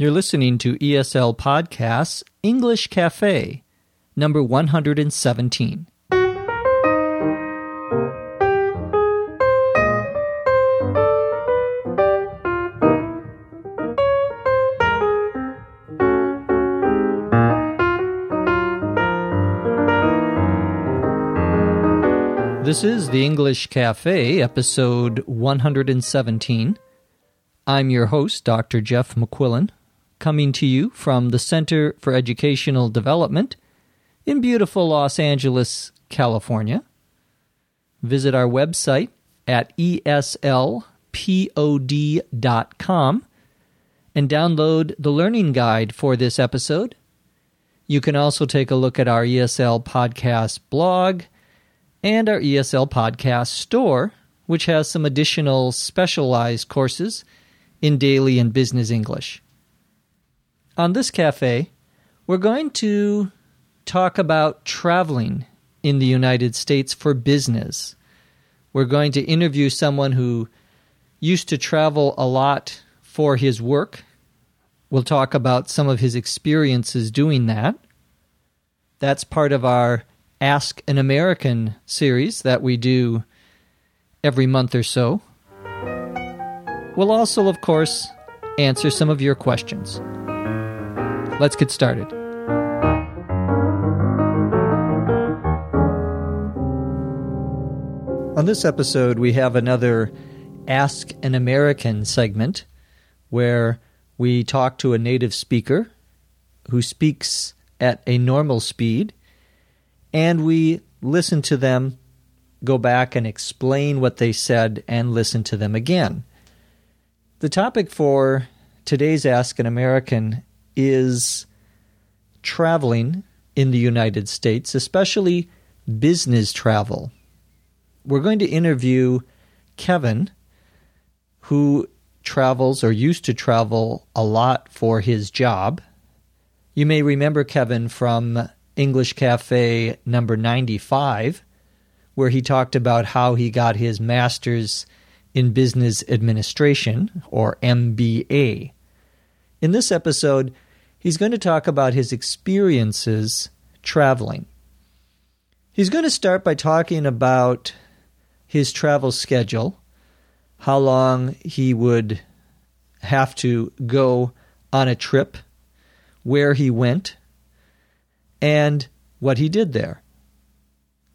You're listening to ESL Podcasts English Cafe, number 117. This is the English Cafe, episode 117. I'm your host, Dr. Jeff McQuillan coming to you from the Center for Educational Development in beautiful Los Angeles, California. Visit our website at eslpod.com and download the learning guide for this episode. You can also take a look at our ESL podcast blog and our ESL podcast store, which has some additional specialized courses in daily and business English on this cafe, we're going to talk about traveling in the United States for business. We're going to interview someone who used to travel a lot for his work. We'll talk about some of his experiences doing that. That's part of our Ask an American series that we do every month or so. We'll also, of course, answer some of your questions. Let's get started. On this episode, we have another Ask an American segment where we talk to a native speaker who speaks at a normal speed and we listen to them go back and explain what they said and listen to them again. The topic for today's Ask an American is traveling in the United States, especially business travel. We're going to interview Kevin, who travels or used to travel a lot for his job. You may remember Kevin from English Cafe number 95, where he talked about how he got his master's in business administration, or MBA. In this episode, he's going to talk about his experiences traveling. He's going to start by talking about his travel schedule, how long he would have to go on a trip, where he went, and what he did there.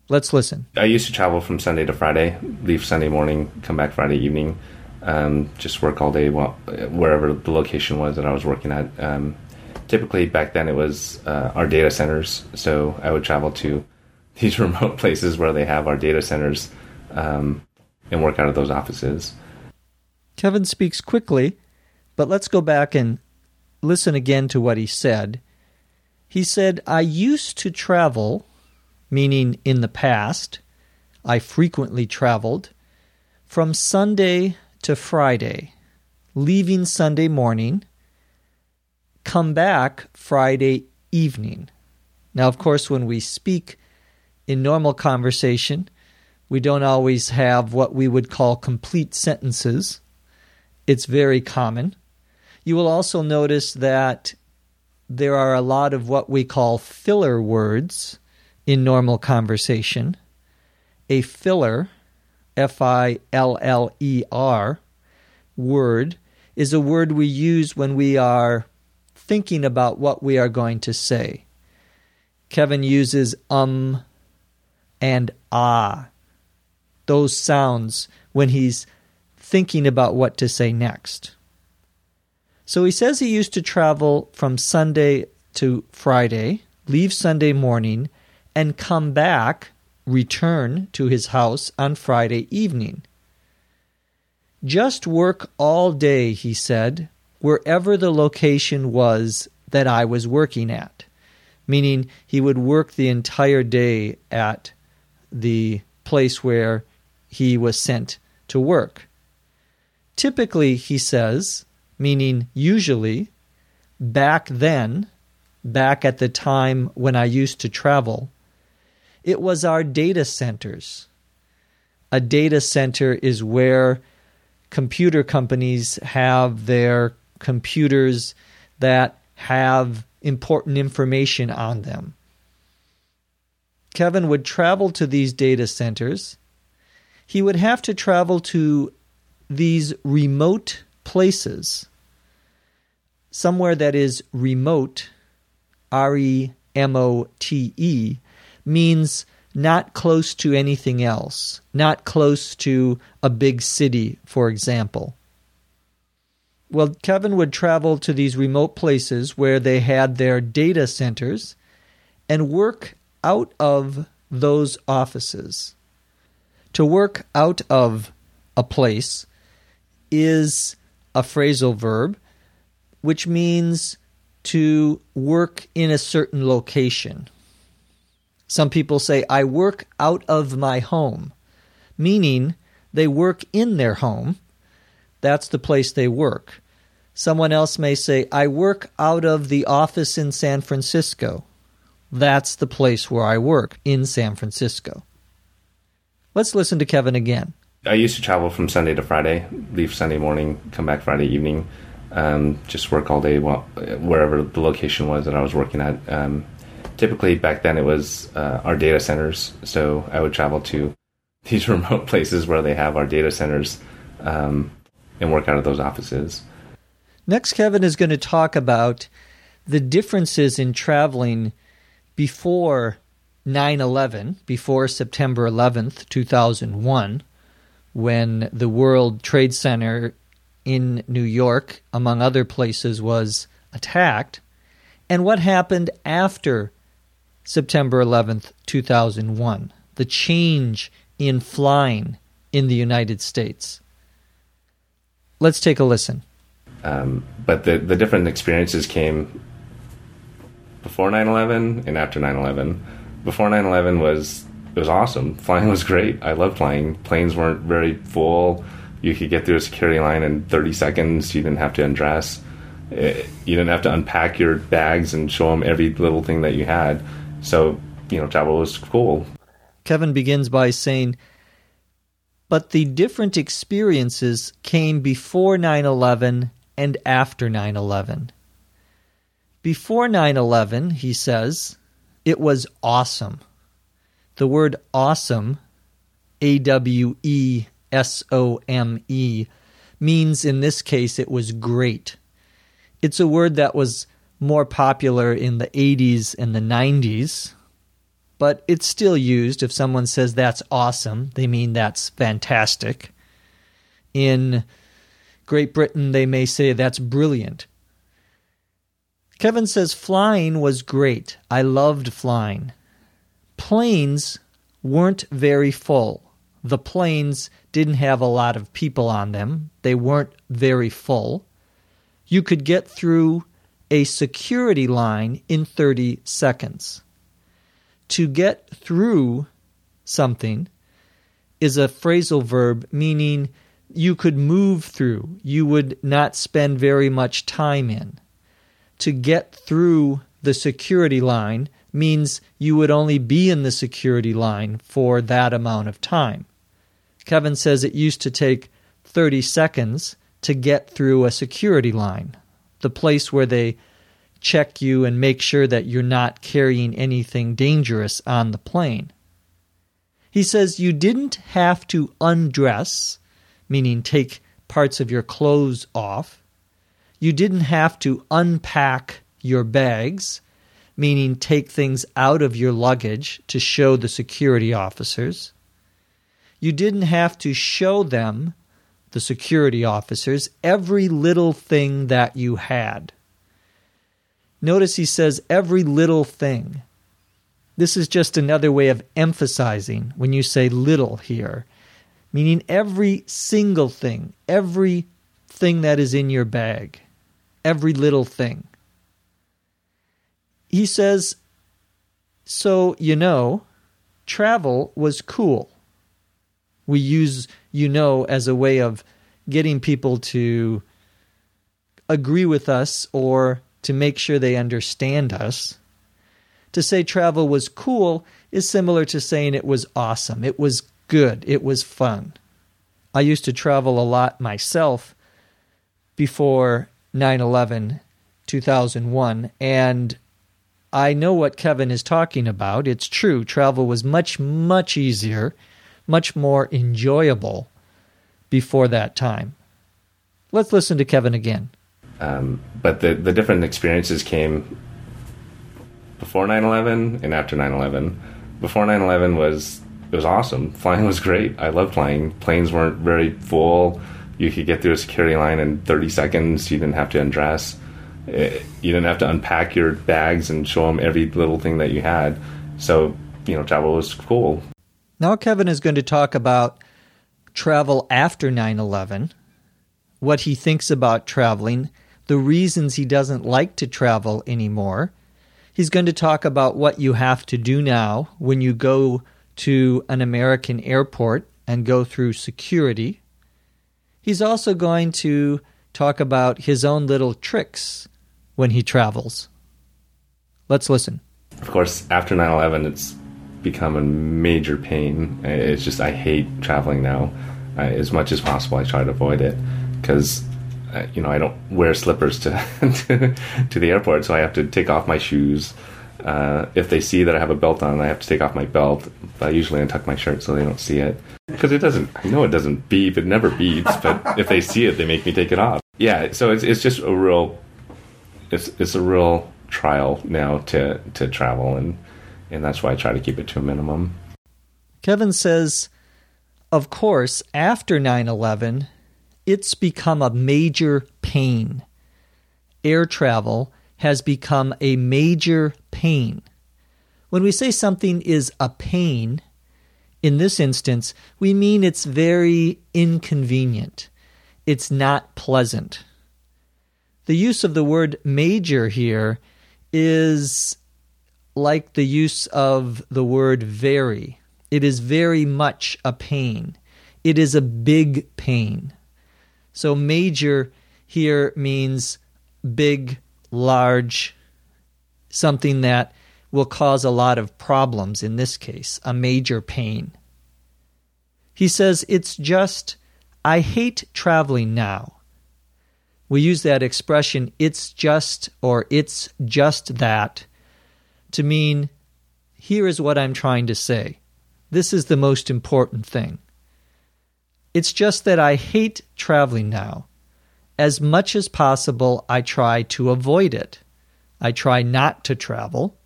Let's listen. I used to travel from Sunday to Friday, leave Sunday morning, come back Friday evening um, just work all day wherever the location was that I was working at. Um, typically, back then, it was uh, our data centers. So I would travel to these remote places where they have our data centers um, and work out of those offices. Kevin speaks quickly, but let's go back and listen again to what he said. He said, I used to travel, meaning in the past, I frequently traveled, from Sunday to Friday, leaving Sunday morning, come back Friday evening. Now, of course, when we speak in normal conversation, we don't always have what we would call complete sentences. It's very common. You will also notice that there are a lot of what we call filler words in normal conversation. A filler F I L L E R word is a word we use when we are thinking about what we are going to say. Kevin uses um and ah, those sounds when he's thinking about what to say next. So he says he used to travel from Sunday to Friday, leave Sunday morning, and come back return to his house on Friday evening. Just work all day, he said, wherever the location was that I was working at, meaning he would work the entire day at the place where he was sent to work. Typically, he says, meaning usually, back then, back at the time when I used to travel, it was our data centers. A data center is where computer companies have their computers that have important information on them. Kevin would travel to these data centers. He would have to travel to these remote places, somewhere that is remote, R E M O T E, means not close to anything else, not close to a big city, for example. Well, Kevin would travel to these remote places where they had their data centers and work out of those offices. To work out of a place is a phrasal verb, which means to work in a certain location. Some people say, I work out of my home, meaning they work in their home. That's the place they work. Someone else may say, I work out of the office in San Francisco. That's the place where I work, in San Francisco. Let's listen to Kevin again. I used to travel from Sunday to Friday, leave Sunday morning, come back Friday evening, um, just work all day while, wherever the location was that I was working at. Um, typically, back then, it was uh, our data centers. So I would travel to these remote places where they have our data centers um, and work out of those offices. Next, Kevin is going to talk about the differences in traveling before 9 11, before September 11th, 2001 when the World Trade Center in New York, among other places, was attacked, and what happened after September 11th, 2001, the change in flying in the United States. Let's take a listen. Um, but the, the different experiences came before 9 11 and after 9 11. Before 9 11 was it was awesome. Flying was great. I loved flying. Planes weren't very full. You could get through a security line in 30 seconds. You didn't have to undress. It, eh, you didn't have to unpack your bags and show them every little thing that you had. So, you know, travel was cool. Kevin begins by saying, but the different experiences came before 9 11 and after 9 11. Before 9 11, he says, it was awesome. The word awesome, A W E S O M E, means in this case it was great. It's a word that was more popular in the 80s and the 90s, but it's still used. If someone says that's awesome, they mean that's fantastic. In Great Britain, they may say that's brilliant. Kevin says flying was great. I loved flying planes weren't very full. The planes didn't have a lot of people on them, they weren't very full. You could get through a security line in 30 seconds. To get through something is a phrasal verb meaning you could move through, you would not spend very much time in. To get through the security line means you would only be in the security line for that amount of time. Kevin says it used to take 30 seconds to get through a security line, the place where they check you and make sure that you're not carrying anything dangerous on the plane. He says you didn't have to undress, meaning take parts of your clothes off. You didn't have to unpack your bags meaning take things out of your luggage to show the security officers. You didn't have to show them, the security officers, every little thing that you had. Notice he says every little thing. This is just another way of emphasizing when you say little here, meaning every single thing, every thing that is in your bag, every little thing he says, So, you know, travel was cool. We use you know as a way of getting people to agree with us or to make sure they understand us. To say travel was cool is similar to saying it was awesome, it was good, it was fun. I used to travel a lot myself before 9 11 2001. And I know what Kevin is talking about. It's true. Travel was much, much easier, much more enjoyable before that time. Let's listen to Kevin again. Um, but the, the different experiences came before 9 11 and after 9 11. Before 9 11 was it was awesome. Flying was great. I loved flying. Planes weren't very full. You could get through a security line in 30 seconds. You didn't have to undress. Eh, you didn't have to unpack your bags and show them every little thing that you had. So, you know, travel was cool. Now, Kevin is going to talk about travel after 9 11, what he thinks about traveling, the reasons he doesn't like to travel anymore. He's going to talk about what you have to do now when you go to an American airport and go through security. He's also going to talk about his own little tricks when he travels. Let's listen. Of course, after 9 11, it's become a major pain. It's just, I hate traveling now. As much as possible, I try to avoid it because, uh, you know, I don't wear slippers to, to, to the airport, so I have to take off my shoes. Uh, if they see that I have a belt on, I have to take off my belt. I usually untuck my shirt so they don't see it because it doesn't. I know it doesn't beep. It never beeps. But if they see it, they make me take it off. Yeah. So it's it's just a real it's it's a real trial now to to travel and and that's why I try to keep it to a minimum. Kevin says, of course, after 9/11, it's become a major pain. Air travel has become a major pain. When we say something is a pain, in this instance, we mean it's very inconvenient. It's not pleasant the use of the word major here is like the use of the word very. It is very much a pain. It is a big pain. So, major here means big, large, something that will cause a lot of problems in this case, a major pain. He says, It's just, I hate traveling now we use that expression, it's just or it's just that, to mean here is what I'm trying to say. This is the most important thing. It's just that I hate traveling now. As much as possible, I try to avoid it. I try not to travel.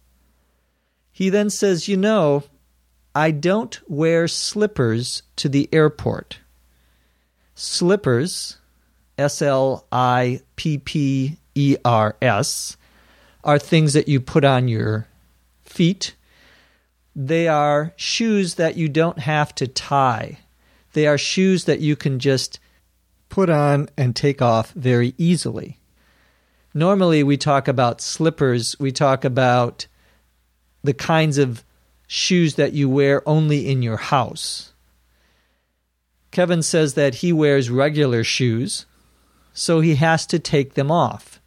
He then says, You know, I don't wear slippers to the airport. Slippers S L I P P E R S, are things that you put on your feet. They are shoes that you don't have to tie. They are shoes that you can just put on and take off very easily. Normally, we talk about slippers, we talk about the kinds of shoes that you wear only in your house. Kevin says that he wears regular shoes, so he has to take them off.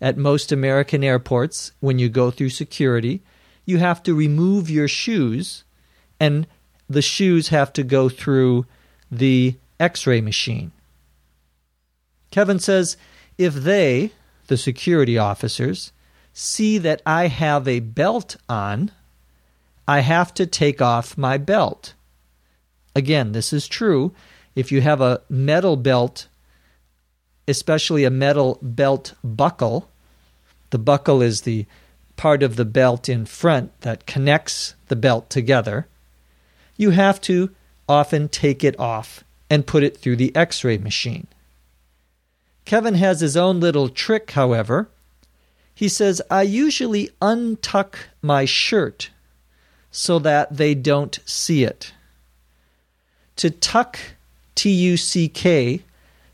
At most American airports, when you go through security, you have to remove your shoes, and the shoes have to go through the x ray machine. Kevin says if they, the security officers, see that I have a belt on, I have to take off my belt. Again, this is true. If you have a metal belt especially a metal belt buckle. The buckle is the part of the belt in front that connects the belt together. You have to often take it off and put it through the x ray machine. Kevin has his own little trick, however. He says, I usually untuck my shirt so that they don't see it. To tuck, T U C K,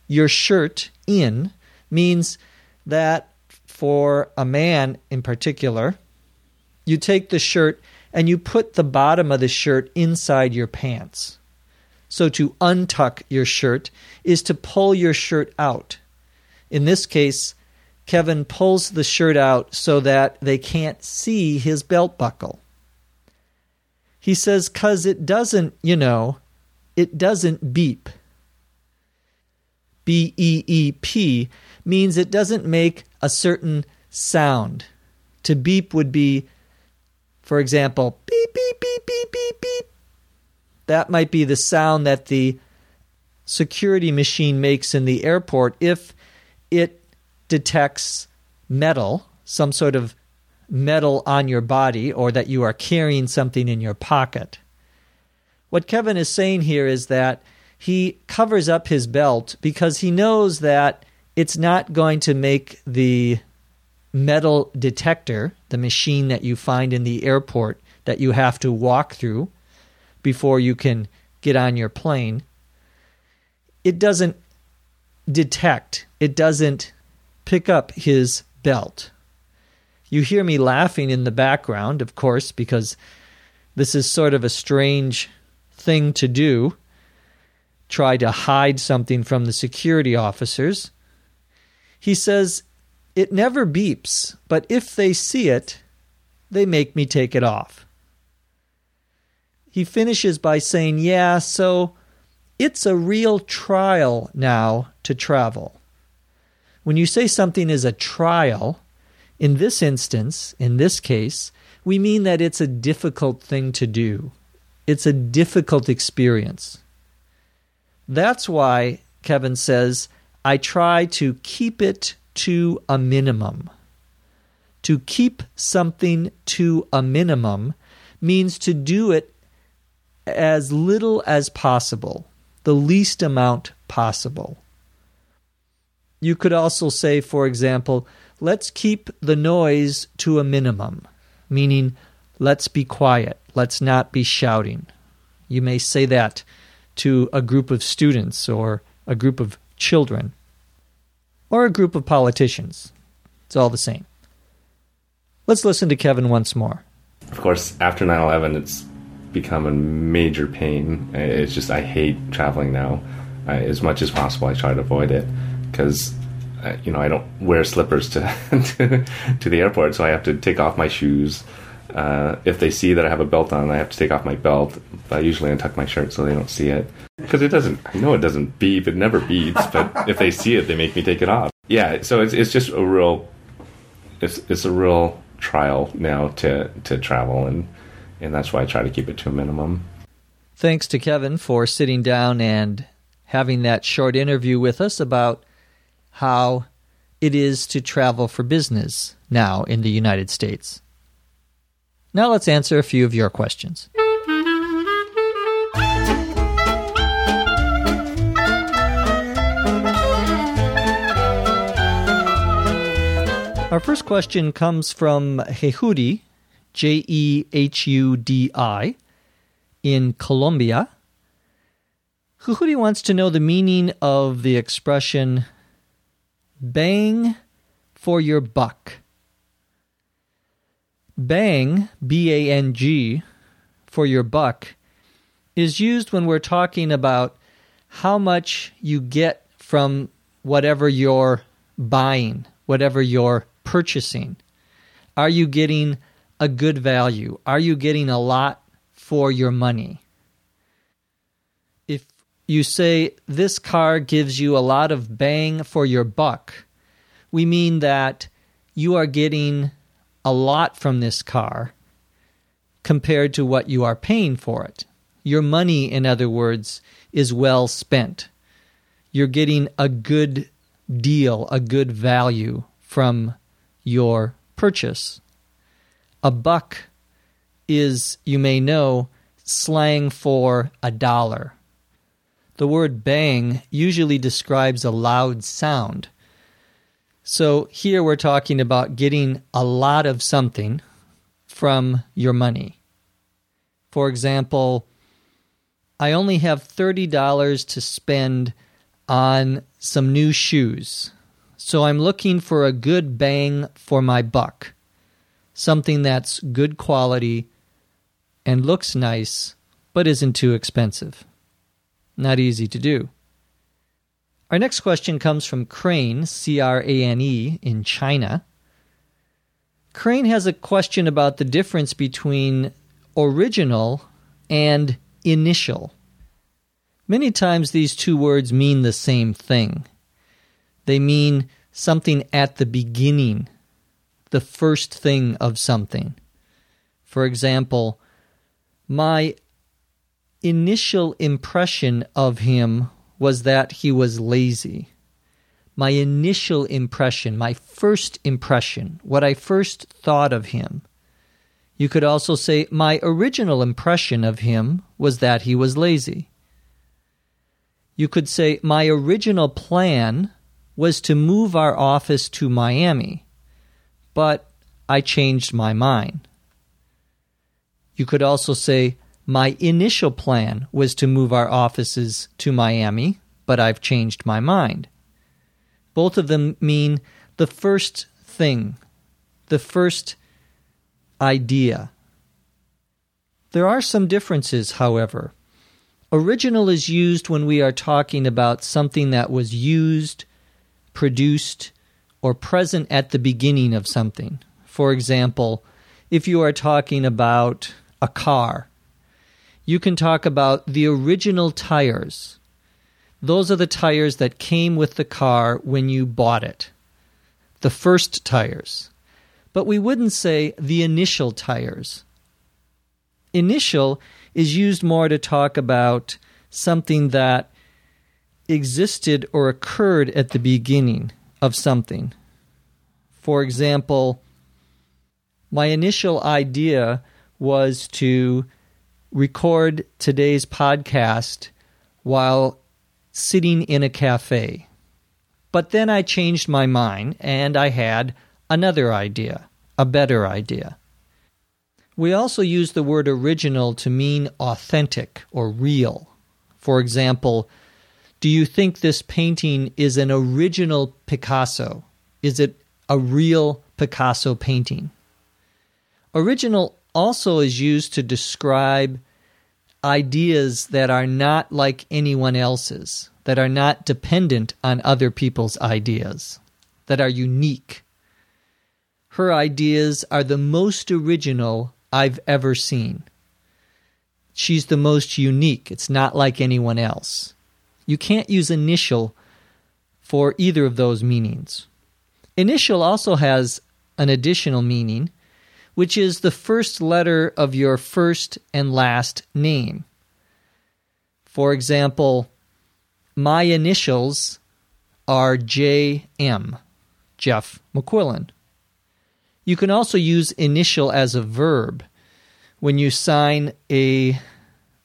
your shirt in means that for a man in particular, you take the shirt and you put the bottom of the shirt inside your pants. So to untuck your shirt is to pull your shirt out. In this case, Kevin pulls the shirt out so that they can't see his belt buckle. He says, because it doesn't, you know, it doesn't beep. B E E P, means it doesn't make a certain sound. To beep would be, for example, beep, beep, beep, beep, beep, beep. That might be the sound that the security machine makes in the airport if it detects metal, some sort of metal on your body, or that you are carrying something in your pocket. What Kevin is saying here is that he covers up his belt because he knows that it's not going to make the metal detector, the machine that you find in the airport that you have to walk through before you can get on your plane, it doesn't detect, it doesn't pick up his belt. You hear me laughing in the background, of course, because this is sort of a strange thing to do. Try to hide something from the security officers. He says, It never beeps, but if they see it, they make me take it off. He finishes by saying, Yeah, so it's a real trial now to travel. When you say something is a trial, in this instance, in this case, we mean that it's a difficult thing to do. It's a difficult experience. That's why Kevin says, I try to keep it to a minimum. To keep something to a minimum means to do it as little as possible, the least amount possible. You could also say, for example, let's keep the noise to a minimum, meaning let's be quiet, let's not be shouting. You may say that to a group of students or a group of children or a group of politicians. It's all the same. Let's listen to Kevin once more. Of course, after 9 11, it's become a major pain. It's just, I hate traveling now. as much as possible, I try to avoid it because uh, you know I don't wear slippers to, to, to the airport, so I have to take off my shoes. Uh, if they see that I have a belt on, I have to take off my belt. I usually untuck my shirt so they don't see it because it doesn't. I know it doesn't beep. It never beeps, but if they see it, they make me take it off. Yeah, so it's it's just a real it's it's a real trial now to to travel and and that's why I try to keep it to a minimum. Thanks to Kevin for sitting down and having that short interview with us about how it is to travel for business now in the United States. Now let's answer a few of your questions. Our first question comes from Jehudi, J E H U D I, in Colombia. Jehudi wants to know the meaning of the expression bang for your buck. Bang, B A N G, for your buck, is used when we're talking about how much you get from whatever you're buying, whatever you're purchasing. Are you getting a good value? Are you getting a lot for your money? You say this car gives you a lot of bang for your buck, we mean that you are getting a lot from this car compared to what you are paying for it. Your money, in other words, is well spent. You're getting a good deal, a good value from your purchase. A buck is, you may know, slang for a dollar. The word bang usually describes a loud sound. So here we're talking about getting a lot of something from your money. For example, I only have $30 to spend on some new shoes. So I'm looking for a good bang for my buck. Something that's good quality and looks nice, but isn't too expensive. Not easy to do. Our next question comes from Crane, C R A N E, in China. Crane has a question about the difference between original and initial. Many times these two words mean the same thing. They mean something at the beginning, the first thing of something. For example, my initial impression of him was that he was lazy. My initial impression, my first impression, what I first thought of him. You could also say, my original impression of him was that he was lazy. You could say, my original plan was to move our office to Miami, but I changed my mind. You could also say, my initial plan was to move our offices to Miami, but I've changed my mind. Both of them mean the first thing, the first idea. There are some differences, however. Original is used when we are talking about something that was used, produced, or present at the beginning of something. For example, if you are talking about a car, you can talk about the original tires. Those are the tires that came with the car when you bought it, the first tires. But we wouldn't say the initial tires. Initial is used more to talk about something that existed or occurred at the beginning of something. For example, my initial idea was to record today's podcast while sitting in a cafe. But then I changed my mind and I had another idea, a better idea. We also use the word original to mean authentic or real. For example, do you think this painting is an original Picasso? Is it a real Picasso painting? Original also is used to describe ideas that are not like anyone else's, that are not dependent on other people's ideas, that are unique. Her ideas are the most original I've ever seen. She's the most unique. It's not like anyone else. You can't use initial for either of those meanings. Initial also has an additional meaning, which is the first letter of your first and last name. For example, my initials are J.M., Jeff McQuillan. You can also use initial as a verb. When you sign a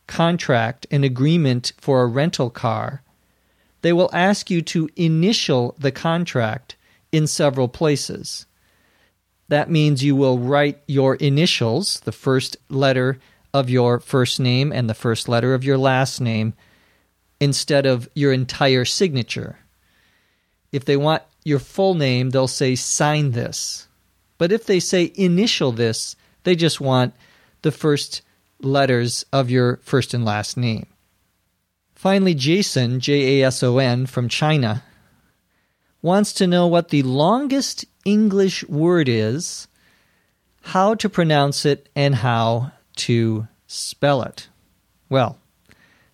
contract, an agreement for a rental car, they will ask you to initial the contract in several places. That means you will write your initials, the first letter of your first name and the first letter of your last name, instead of your entire signature. If they want your full name, they'll say sign this. But if they say initial this, they just want the first letters of your first and last name. Finally, Jason, J A S O N, from China, wants to know what the longest English word is, how to pronounce it, and how to spell it. Well,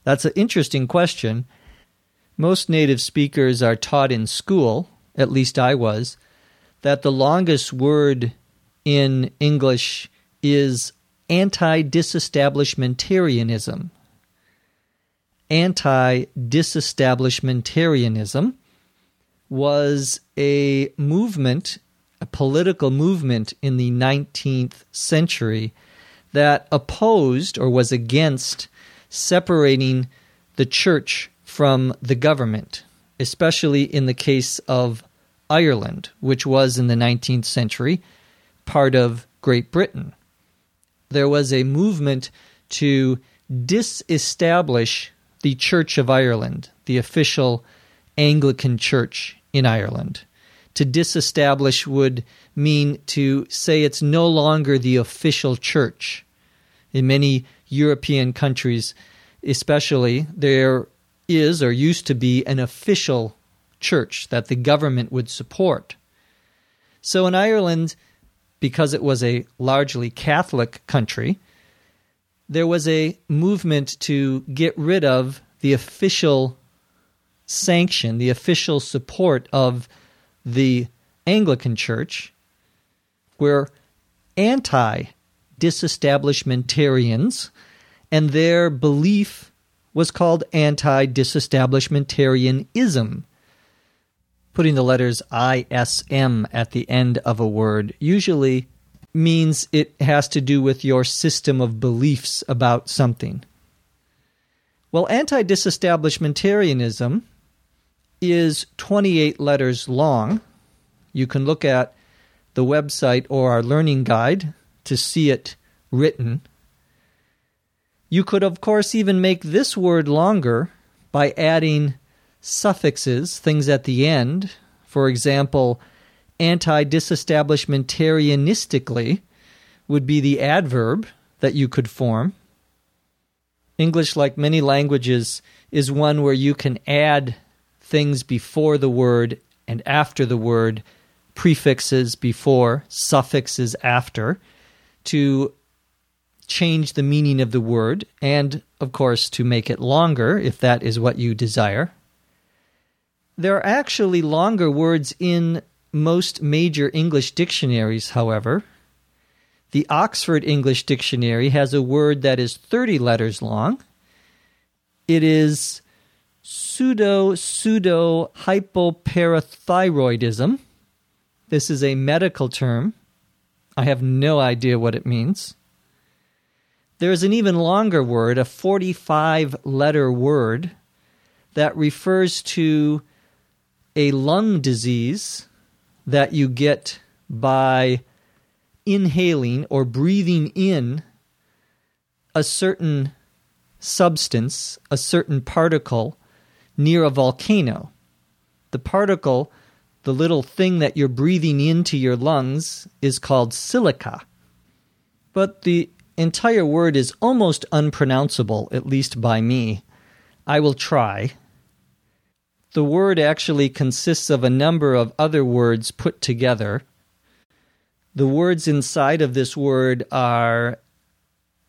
that's an interesting question. Most native speakers are taught in school, at least I was, that the longest word in English is anti disestablishmentarianism. Anti disestablishmentarianism was a movement, a political movement in the 19th century that opposed or was against separating the church from the government, especially in the case of Ireland, which was in the 19th century part of Great Britain. There was a movement to disestablish the Church of Ireland, the official Anglican Church in Ireland. To disestablish would mean to say it's no longer the official church. In many European countries, especially, there is or used to be an official church that the government would support. So in Ireland, because it was a largely Catholic country, there was a movement to get rid of the official sanction, the official support of the Anglican Church were anti disestablishmentarians, and their belief was called anti disestablishmentarianism. Putting the letters ISM at the end of a word usually means it has to do with your system of beliefs about something. Well, anti disestablishmentarianism is 28 letters long. You can look at the website or our learning guide to see it written. You could, of course, even make this word longer by adding suffixes, things at the end. For example, anti disestablishmentarianistically would be the adverb that you could form. English, like many languages, is one where you can add things before the word and after the word, prefixes before, suffixes after, to change the meaning of the word and, of course, to make it longer if that is what you desire. There are actually longer words in most major English dictionaries, however. The Oxford English Dictionary has a word that is 30 letters long. It is pseudo pseudo hypoparathyroidism. This is a medical term. I have no idea what it means. There is an even longer word, a 45 letter word, that refers to a lung disease that you get by inhaling or breathing in a certain substance, a certain particle near a volcano. The particle, the little thing that you're breathing into your lungs, is called silica. But the entire word is almost unpronounceable, at least by me. I will try. The word actually consists of a number of other words put together. The words inside of this word are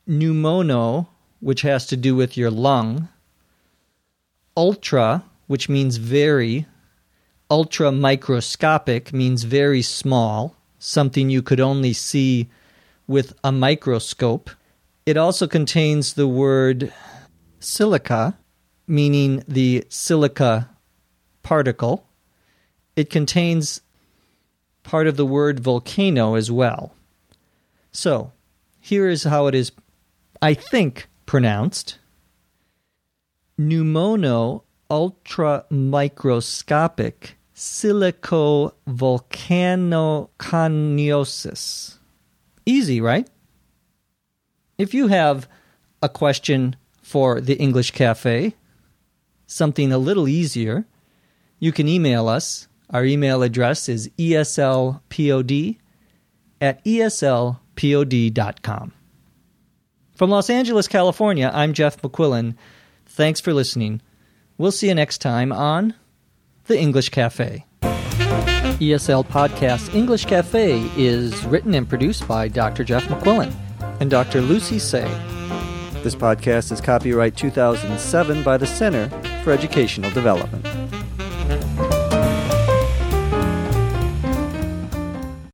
pneumono, which has to do with your lung, ultra, which means very, ultra microscopic means very small, something you could only see with a microscope. It also contains the word silica, meaning the silica particle. It contains part of the word volcano as well. So, here is how it is, I think, pronounced pneumono ultramicroscopic silicovolcanoconiosis. Easy, right? If you have a question for the English Cafe, something a little easier, you can email us. Our email address is eslpod at eslpod.com. From Los Angeles, California, I'm Jeff McQuillan. Thanks for listening. We'll see you next time on The English Cafe. ESL Podcast English Cafe is written and produced by Dr. Jeff McQuillan and Dr. Lucy Tse. This podcast is copyright 2007 by the Center for Educational Development.